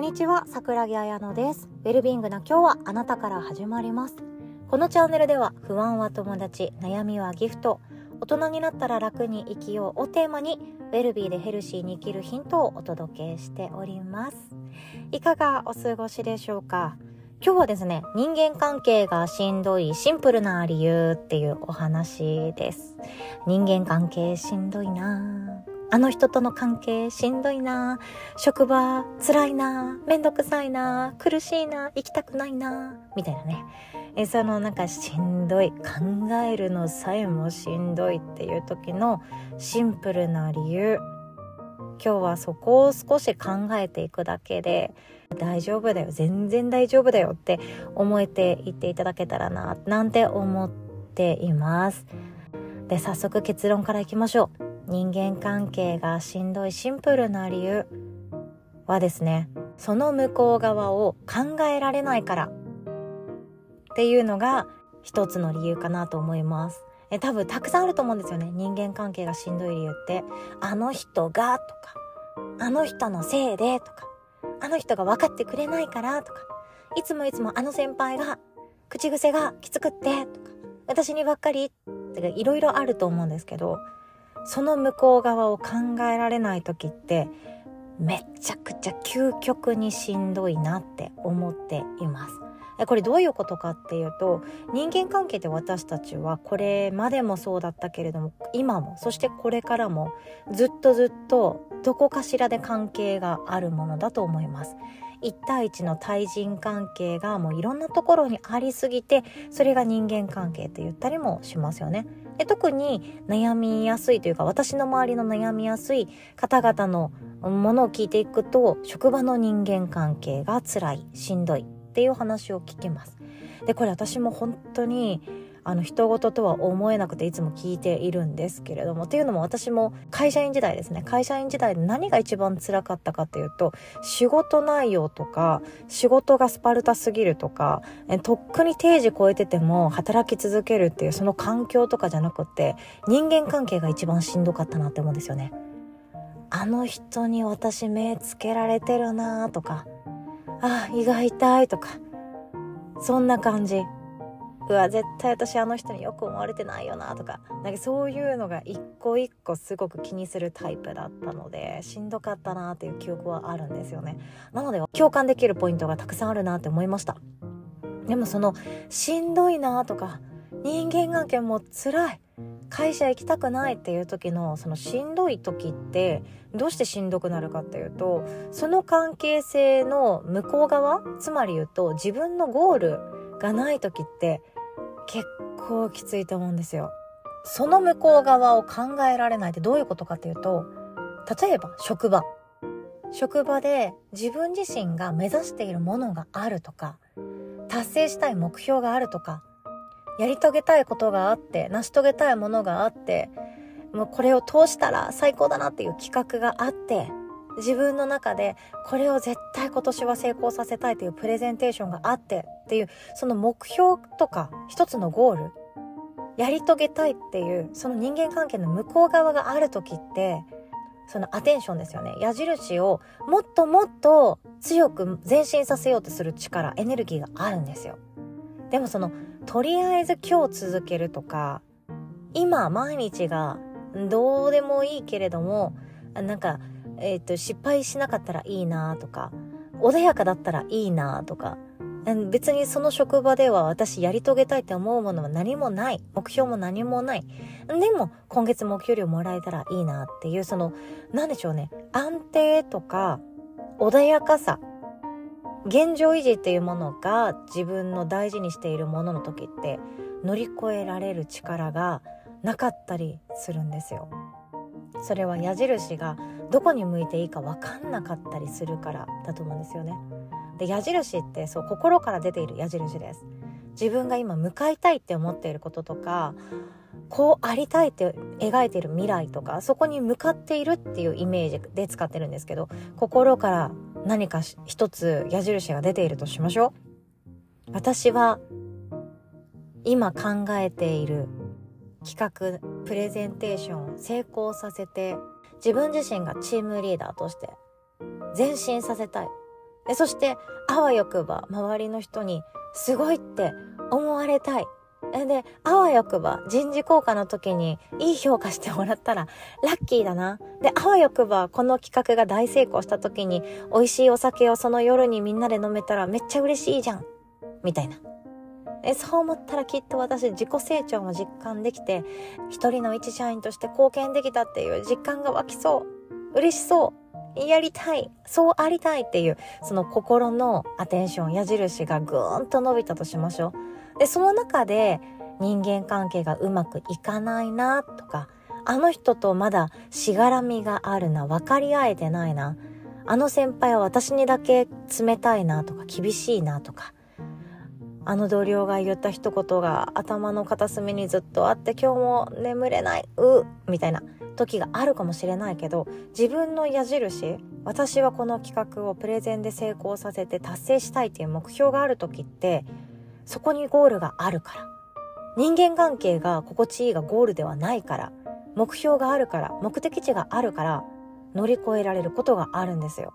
んにちは、桜木彩乃です。ウェルビーイングな今日はあなたから始まります。このチャンネルでは不安は友達、悩みはギフト、大人になったら楽に生きようをテーマにウェルビーでヘルシーに生きるヒントをお届けしております。いかがお過ごしでしょうか？今日はですね、人間関係がしんどいシンプルな理由っていうお話です。人間関係しんどいなぁあの人との関係しんどいな。職場辛いな。めんどくさいな。苦しいな。行きたくないな。みたいなね。えそのなんかしんどい考えるのさえもしんどいっていう時のシンプルな理由。今日はそこを少し考えていくだけで大丈夫だよ。全然大丈夫だよって思えていっていただけたらななんて思っています。で早速結論からいきましょう。人間関係がしんどいシンプルな理由はですねその向こう側を考えられないからっていうのが一つの理由かなと思います。え多分たくさんあると思うんですよね。人間関係がしんどい理由って。あの人がとかあの人のせいでとかあの人が分かってくれないからとかいつもいつもあの先輩が口癖がきつくってとか私にばっかりっていろいろあると思うんですけどその向こう側を考えられない時ってめちゃくちゃ究極にしんどいなって思っています。これどういうことかっていうと人間関係で私たちはこれまでもそうだったけれども今もそしてこれからもずっとずっとどこかしらで関係があるものだと思います。1対1の対人関係がもういろんなところにありすぎてそれが人間関係って言ったりもしますよね。で特に悩みやすいというか私の周りの悩みやすい方々のものを聞いていくと職場の人間関係が辛いしんどいっていう話を聞きます。でこれ私も本当にあの人事とは思えなくていつも聞いているんですけれども。っていうのも私も会社員時代ですね。会社員時代で何が一番辛かったかっていうと仕事内容とか仕事がスパルタすぎるとかえとっくに定時超えてても働き続けるっていうその環境とかじゃなくて人間関係が一番しんどかったなって思うんですよね。あの人に私目つけられてるなとかあ胃が痛いとかそんな感じ。うわ絶対私あの人によく思われてないよなとかなんかそういうのが一個一個すごく気にするタイプだったのでしんどかったなっていう記憶はあるんですよね。なので共感できるポイントがたくさんあるなって思いました。でもそのしんどいなとか人間関係も辛い。会社行きたくないっていう時のそのしんどい時ってどうしてしんどくなるかっていうとその関係性の向こう側つまり言うと自分のゴールがない時って結構きついと思うんですよ。その向こう側を考えられないってどういうことかっていうと例えば職場職場で自分自身が目指しているものがあるとか達成したい目標があるとかやり遂げたいことがあって成し遂げたいものがあってもうこれを通したら最高だなっていう企画があって自分の中でこれを絶対今年は成功させたいというプレゼンテーションがあってっていうその目標とか一つのゴールやり遂げたいっていうその人間関係の向こう側がある時ってそのアテンションですよね。矢印をもっともっと強く前進させようとする力エネルギーがあるんですよ。でもそのとりあえず今日続けるとか今毎日がどうでもいいけれどもなんかえっ、ー、と、失敗しなかったらいいなとか、穏やかだったらいいなとか、別にその職場では私やり遂げたいって思うものは何もない。目標も何もない。でも、今月目標料もらえたらいいなっていう、その、なんでしょうね。安定とか、穏やかさ。現状維持っていうものが自分の大事にしているものの時って乗り越えられる力がなかったりするんですよ。それは矢印がどこに向いていいか分かんなかったりするからだと思うんですよね。で矢印ってそう心から出ている矢印です。自分が今向かいたいって思っていることとかこうありたいって描いている未来とかそこに向かっているっていうイメージで使ってるんですけど心から何か一つ矢印が出ているとしましょう。私は今考えている企画プレゼンテーションを成功させて自分自身がチームリーダーとして前進させたいでそしてあわよくば周りの人にすごいって思われたいで、あわよくば人事効果の時にいい評価してもらったらラッキーだな。で、あわよくばこの企画が大成功した時に美味しいお酒をその夜にみんなで飲めたらめっちゃ嬉しいじゃん。みたいな。えそう思ったらきっと私自己成長も実感できて一人の一社員として貢献できたっていう実感が湧きそう嬉しそうやりたいそうありたいっていうその心のアテンション矢印がぐーんと伸びたとしましょう。でその中で人間関係がうまくいかないなとかあの人とまだしがらみがあるな分かり合えてないなあの先輩は私にだけ冷たいなとか厳しいなとかあの同僚が言った一言が頭の片隅にずっとあって今日も眠れないうみたいな時があるかもしれないけど自分の矢印私はこの企画をプレゼンで成功させて達成したいっていう目標がある時ってそこにゴールがあるから人間関係が心地いいがゴールではないから目標があるから目的地があるから乗り越えられることがあるんですよ。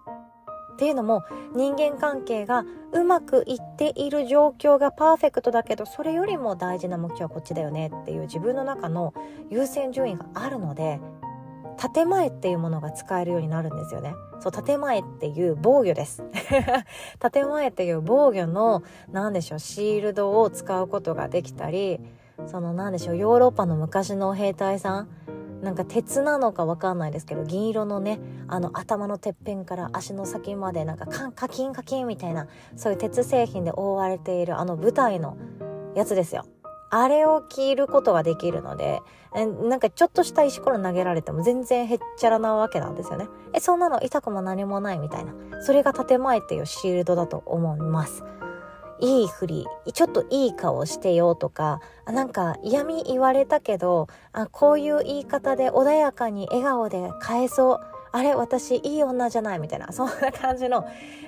っていうのも人間関係がうまくいっている状況がパーフェクトだけどそれよりも大事な目標はこっちだよねっていう自分の中の優先順位があるので建前っていうものが使えるようになるんですよね。そう、建前っていう防御です。建前っていう防御の、なんでしょう、シールドを使うことができたり、その、なんでしょう、ヨーロッパの昔の兵隊さん、なんか鉄なのかわかんないですけど銀色のねあの頭のてっぺんから足の先までなんかカンカキンカキンみたいなそういう鉄製品で覆われているあの舞台のやつですよ。あれを着ることができるので、なんかちょっとした石ころ投げられても全然へっちゃらなわけなんですよね。え、そんなの痛くも何もないみたいな。それが建前っていうシールドだと思います。いいふり、ちょっといい顔してよとかあ、なんか嫌味言われたけど、あこういう言い方で穏やかに笑顔で返そう。あれ私いい女じゃないみたいな、そんな感じの、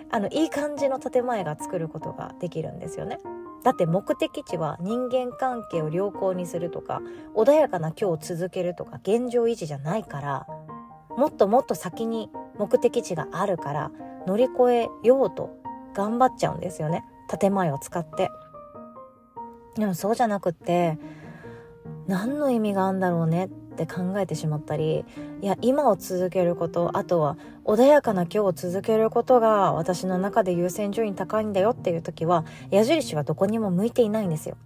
あの、いい感じの建前が作ることができるんですよね。だって目的地は人間関係を良好にするとか、穏やかな今日を続けるとか、現状維持じゃないから、もっともっと先に目的地があるから、乗り越えようと頑張っちゃうんですよね。建前を使って。でもそうじゃなくって何の意味があんだろうねって考えてしまったりいや今を続けることあとは穏やかな今日を続けることが私の中で優先順位高いんだよっていう時は矢印はどこにも向いていないんですよ。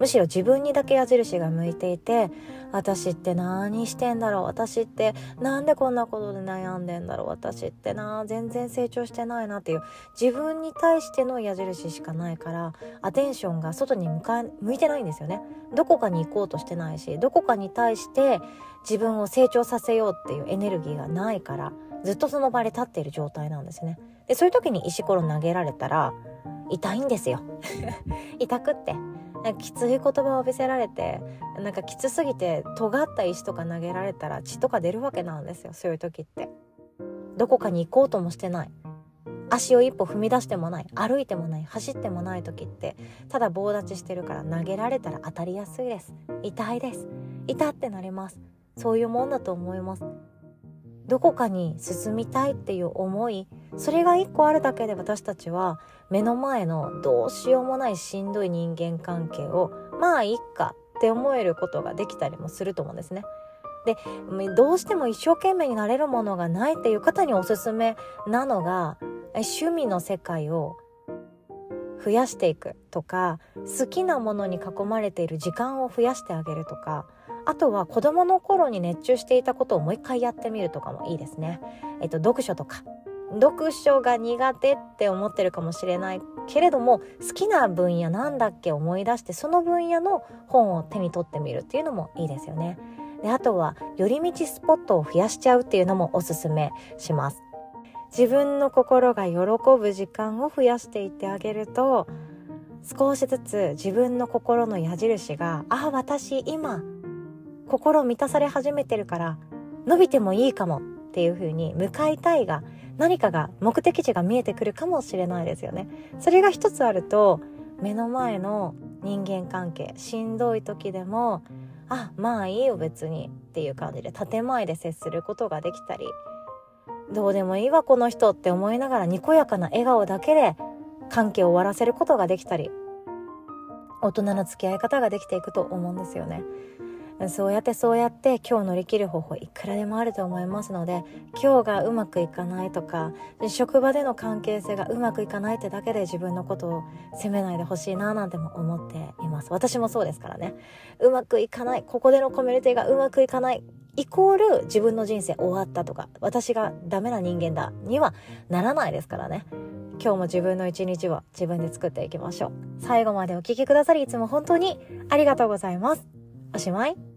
むしろ自分にだけ矢印が向いていて私って何してんだろう私ってなんでこんなことで悩んでんだろう私ってな全然成長してないなっていう自分に対しての矢印しかないからアテンションが外に向か向いてないんですよね。どこかに行こうとしてないしどこかに対して自分を成長させようっていうエネルギーがないからずっとその場で立っている状態なんですね。でそういう時に石ころ投げられたら痛いんですよ。痛くって。きつい言葉を浴びせられてなんかきつすぎて尖った石とか投げられたら血とか出るわけなんですよそういう時って。どこかに行こうともしてない。足を一歩踏み出してもない。歩いてもない。走ってもない時ってただ棒立ちしてるから投げられたら当たりやすいです。痛いです。痛ってなります。そういうもんだと思います。どこかに進みたいっていう思いそれが一個あるだけで私たちは目の前のどうしようもないしんどい人間関係をまあいっかって思えることができたりもすると思うんですね。でどうしても一生懸命になれるものがないっていう方におすすめなのが趣味の世界を増やしていくとか好きなものに囲まれている時間を増やしてあげるとかあとは子供の頃に熱中していたことをもう一回やってみるとかもいいですね。えっと、読書とか。読書が苦手って思ってるかもしれないけれども好きな分野なんだっけ思い出してその分野の本を手に取ってみるっていうのもいいですよね。であとは寄り道スポットを増やしちゃうっていうのもおすすめします。自分の心が喜ぶ時間を増やしていってあげると少しずつ自分の心の矢印があ私今心満たされ始めてるから伸びてもいいかもっていう風に向かいたいが何かが目的地が見えてくるかもしれないですよね。それが一つあると目の前の人間関係しんどい時でもあまあいいよ別にっていう感じで建前で接することができたりどうでもいいわこの人って思いながらにこやかな笑顔だけで関係を終わらせることができたり大人の付き合い方ができていくと思うんですよね。そうやってそうやって今日乗り切る方法いくらでもあると思いますので今日がうまくいかないとか職場での関係性がうまくいかないってだけで自分のことを責めないでほしいななんても思っています。私もそうですからね。うまくいかないここでのコミュニティがうまくいかないイコール自分の人生終わったとか私がダメな人間だにはならないですからね。今日も自分の一日は自分で作っていきましょう。最後までお聴きくださりいつも本当にありがとうございます。おしまい。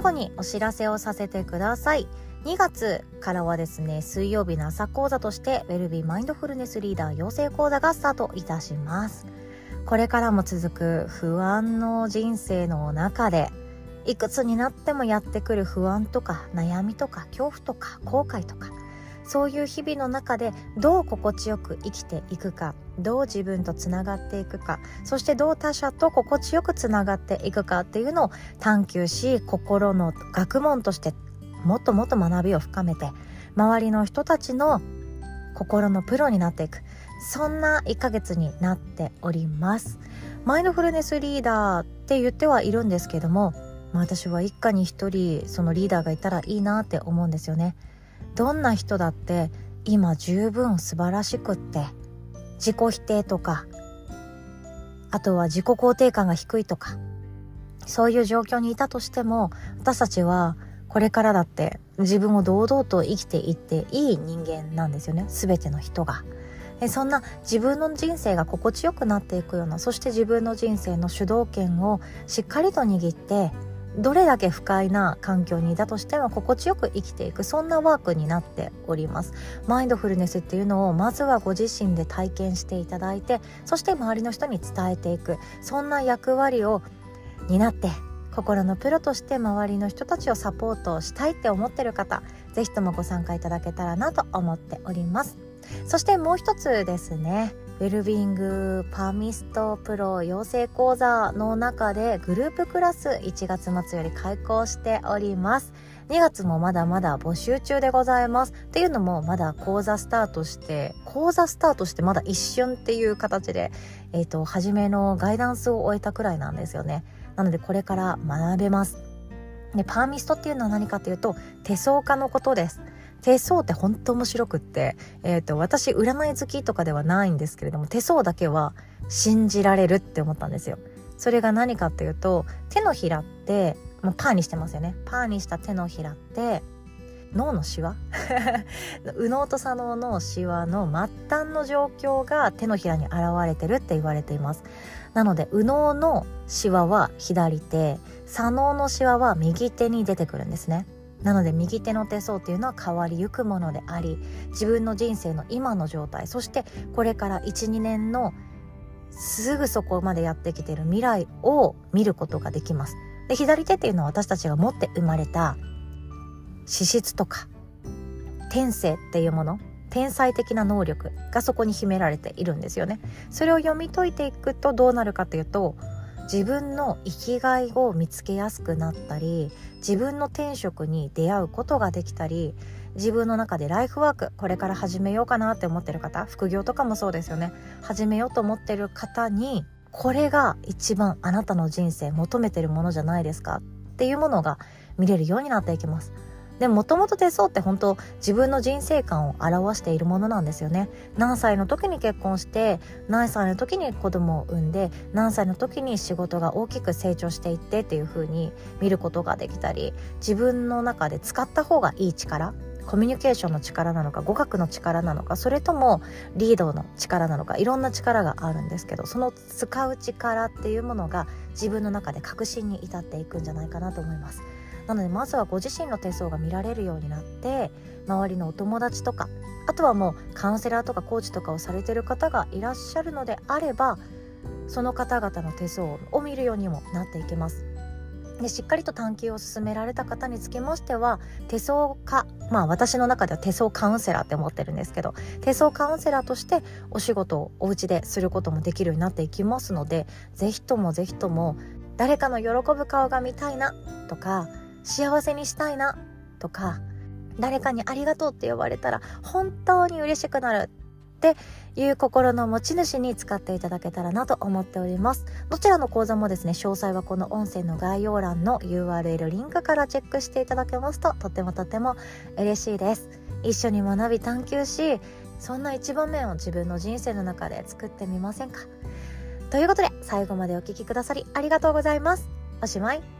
最後にお知らせをさせてください。2月からはですね水曜日の朝講座としてウェルビーマインドフルネスリーダー養成講座がスタートいたします。これからも続く不安の人生の中でいくつになってもやってくる不安とか悩みとか恐怖とか後悔とかそういう日々の中でどう心地よく生きていくかどう自分とつながっていくかそしてどう他者と心地よくつながっていくかっていうのを探求し心の学問としてもっともっと学びを深めて周りの人たちの心のプロになっていく。そんな1ヶ月になっております。マインドフルネスリーダーって言ってはいるんですけども、まあ、私は一家に一人そのリーダーがいたらいいなって思うんですよね。どんな人だって今十分素晴らしくって。自己否定とか。あとは自己肯定感が低いとか。そういう状況にいたとしても私たちはこれからだって自分を堂々と生きていっていい人間なんですよね。全ての人が。そんな自分の人生が心地よくなっていくようなそして自分の人生の主導権をしっかりと握ってどれだけ不快な環境にいたとしても心地よく生きていくそんなワークになっております。マインドフルネスっていうのをまずはご自身で体験していただいてそして周りの人に伝えていくそんな役割を担って心のプロとして周りの人たちをサポートしたいって思ってる方是非ともご参加いただけたらなと思っております。そしてもう一つですね。ウェルビングパーミストプロ養成講座の中でグループクラス1月末より開講しております。2月もまだまだ募集中でございます。っていうのもまだ講座スタートして講座スタートしてまだ一瞬っていう形でえっ、ー、と初めのガイダンスを終えたくらいなんですよね。なのでこれから学べます。でパーミストっていうのは何かというと手相家のことです。手相って本当面白くって、えーと、私占い好きとかではないんですけれども手相だけは信じられるって思ったんですよ。それが何かっていうと手のひらってもうパーにしてますよね。パーにした手のひらって脳のシワ？右脳と左脳のシワの末端の状況が手のひらに現れてるって言われています。なので右脳のシワは左手左脳のシワは右手に出てくるんですね。なので右手の手相っていうのは変わりゆくものであり自分の人生の今の状態そしてこれから12年のすぐそこまでやってきてる未来を見ることができます。で左手っていうのは私たちが持って生まれた資質とか天性っていうもの天才的な能力がそこに秘められているんですよね。それを読み解いていくとどうなるかというと自分の生きがいを見つけやすくなったり自分の転職に出会うことができたり自分の中でライフワークこれから始めようかなって思ってる方副業とかもそうですよね。始めようと思ってる方にこれが一番あなたの人生求めてるものじゃないですかっていうものが見れるようになっていきます。でもともと手相って本当自分の人生観を表しているものなんですよね何歳の時に結婚して何歳の時に子供を産んで何歳の時に仕事が大きく成長していってっていう風に見ることができたり自分の中で使った方がいい力コミュニケーションの力なのか語学の力なのかそれともリードの力なのかいろんな力があるんですけどその使う力っていうものが自分の中で確信に至っていくんじゃないかなと思います。なのでまずはご自身の手相が見られるようになって周りのお友達とかあとはもうカウンセラーとかコーチとかをされてる方がいらっしゃるのであればその方々の手相を見るようにもなっていきます。でしっかりと探求を進められた方につきましては手相家まあ私の中では手相カウンセラーって思ってるんですけど手相カウンセラーとしてお仕事をお家ですることもできるようになっていきますので是非とも是非とも誰かの喜ぶ顔が見たいなとか幸せにしたいなとか誰かにありがとうって呼ばれたら本当に嬉しくなるっていう心の持ち主に使っていただけたらなと思っております。どちらの講座もですね詳細はこの音声の概要欄の URL リンクからチェックしていただけますととてもとても嬉しいです。一緒に学び探求しそんな一場面を自分の人生の中で作ってみませんか。ということで最後までお聴きくださりありがとうございます。おしまい。